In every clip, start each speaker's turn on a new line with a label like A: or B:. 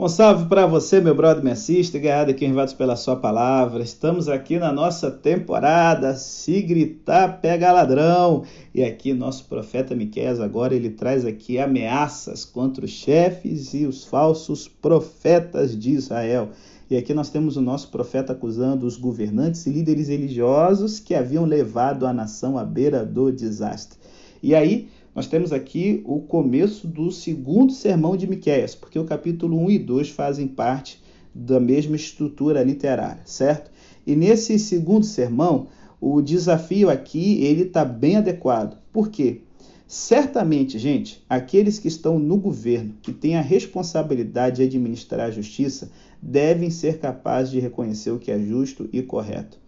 A: Um salve para você, meu brother, me assiste, guiado aqui enviados pela sua palavra. Estamos aqui na nossa temporada Se Gritar Pega Ladrão. E aqui nosso profeta Miqueias agora ele traz aqui ameaças contra os chefes e os falsos profetas de Israel. E aqui nós temos o nosso profeta acusando os governantes e líderes religiosos que haviam levado a nação à beira do desastre. E aí nós temos aqui o começo do segundo sermão de Miqueias, porque o capítulo 1 e 2 fazem parte da mesma estrutura literária, certo? E nesse segundo sermão, o desafio aqui ele está bem adequado. Por quê? Certamente, gente, aqueles que estão no governo, que têm a responsabilidade de administrar a justiça, devem ser capazes de reconhecer o que é justo e correto.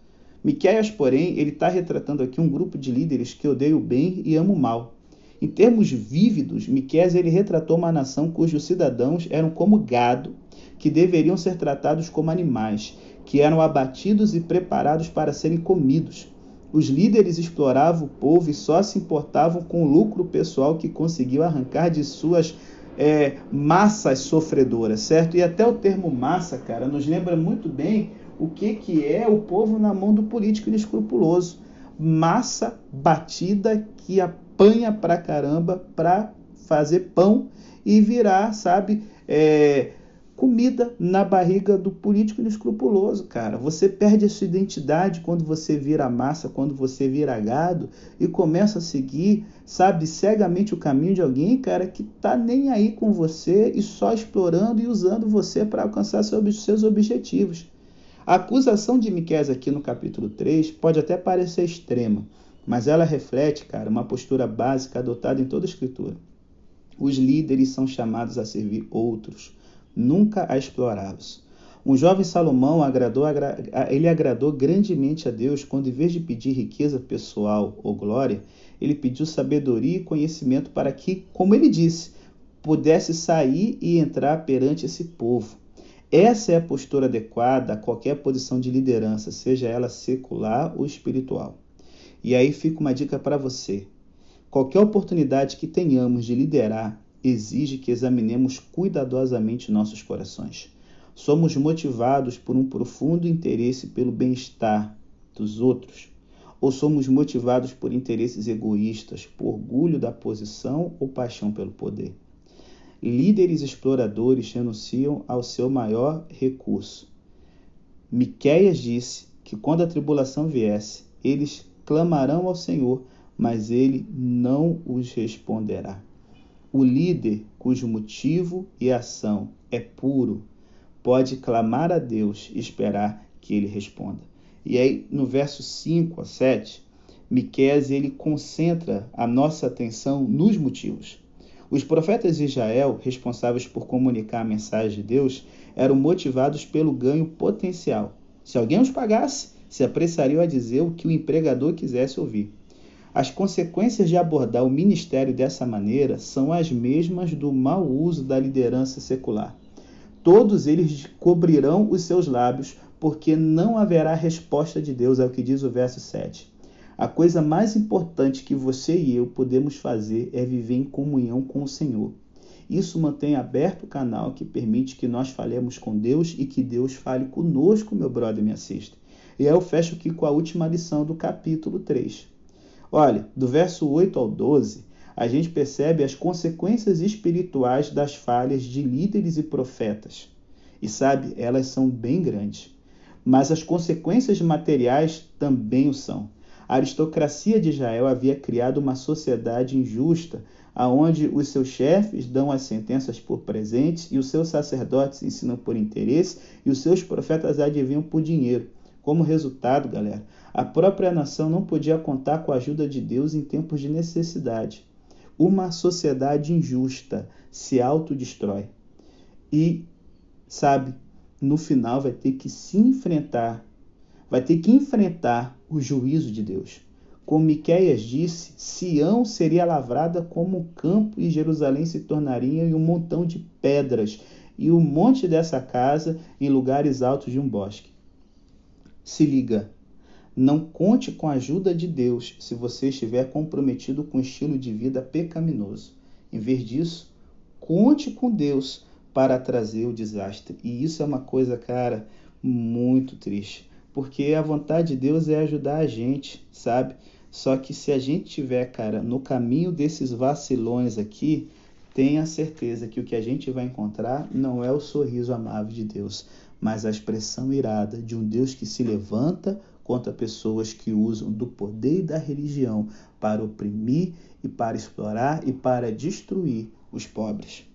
A: Miqueias, porém, ele está retratando aqui um grupo de líderes que odeiam o bem e amam o mal. Em termos vívidos, Miqueias ele retratou uma nação cujos cidadãos eram como gado, que deveriam ser tratados como animais, que eram abatidos e preparados para serem comidos. Os líderes exploravam o povo e só se importavam com o lucro pessoal que conseguiu arrancar de suas é, massas sofredoras, certo? E até o termo massa, cara, nos lembra muito bem o que, que é o povo na mão do político inescrupuloso. Massa batida que a apanha pra caramba para fazer pão e virar, sabe, é, comida na barriga do político inescrupuloso, cara. Você perde a sua identidade quando você vira massa, quando você vira gado e começa a seguir, sabe, cegamente o caminho de alguém, cara, que tá nem aí com você e só explorando e usando você para alcançar seus objetivos. A acusação de Miqués aqui no capítulo 3 pode até parecer extrema, mas ela reflete, cara, uma postura básica adotada em toda a Escritura. Os líderes são chamados a servir outros, nunca a explorá-los. Um jovem Salomão agradou, ele agradou grandemente a Deus quando, em vez de pedir riqueza pessoal ou glória, ele pediu sabedoria e conhecimento para que, como ele disse, pudesse sair e entrar perante esse povo. Essa é a postura adequada a qualquer posição de liderança, seja ela secular ou espiritual. E aí fica uma dica para você. Qualquer oportunidade que tenhamos de liderar exige que examinemos cuidadosamente nossos corações. Somos motivados por um profundo interesse pelo bem-estar dos outros? Ou somos motivados por interesses egoístas, por orgulho da posição ou paixão pelo poder? Líderes exploradores renunciam ao seu maior recurso. Miqueias disse que quando a tribulação viesse, eles clamarão ao Senhor, mas ele não os responderá. O líder cujo motivo e ação é puro pode clamar a Deus e esperar que ele responda. E aí, no verso 5 a 7, Miqueias ele concentra a nossa atenção nos motivos. Os profetas de Israel, responsáveis por comunicar a mensagem de Deus, eram motivados pelo ganho potencial. Se alguém os pagasse, se apressariam a dizer o que o empregador quisesse ouvir. As consequências de abordar o ministério dessa maneira são as mesmas do mau uso da liderança secular. Todos eles cobrirão os seus lábios, porque não haverá resposta de Deus, é o que diz o verso 7. A coisa mais importante que você e eu podemos fazer é viver em comunhão com o Senhor. Isso mantém aberto o canal que permite que nós falemos com Deus e que Deus fale conosco, meu brother, me assista. E aí eu fecho aqui com a última lição do capítulo 3. Olha, do verso 8 ao 12, a gente percebe as consequências espirituais das falhas de líderes e profetas. E sabe, elas são bem grandes. Mas as consequências materiais também o são. A aristocracia de Israel havia criado uma sociedade injusta, aonde os seus chefes dão as sentenças por presentes e os seus sacerdotes ensinam por interesse e os seus profetas adivinham por dinheiro. Como resultado, galera, a própria nação não podia contar com a ajuda de Deus em tempos de necessidade. Uma sociedade injusta se autodestrói. E, sabe, no final vai ter que se enfrentar, vai ter que enfrentar o juízo de Deus. Como Miqueias disse, Sião seria lavrada como um campo e Jerusalém se tornaria em um montão de pedras e o monte dessa casa em lugares altos de um bosque. Se liga, não conte com a ajuda de Deus se você estiver comprometido com um estilo de vida pecaminoso. Em vez disso, conte com Deus para trazer o desastre. E isso é uma coisa, cara, muito triste, porque a vontade de Deus é ajudar a gente, sabe? Só que se a gente tiver, cara, no caminho desses vacilões aqui, tenha certeza que o que a gente vai encontrar não é o sorriso amável de Deus, mas a expressão irada de um Deus que se levanta contra pessoas que usam do poder e da religião para oprimir e para explorar e para destruir os pobres.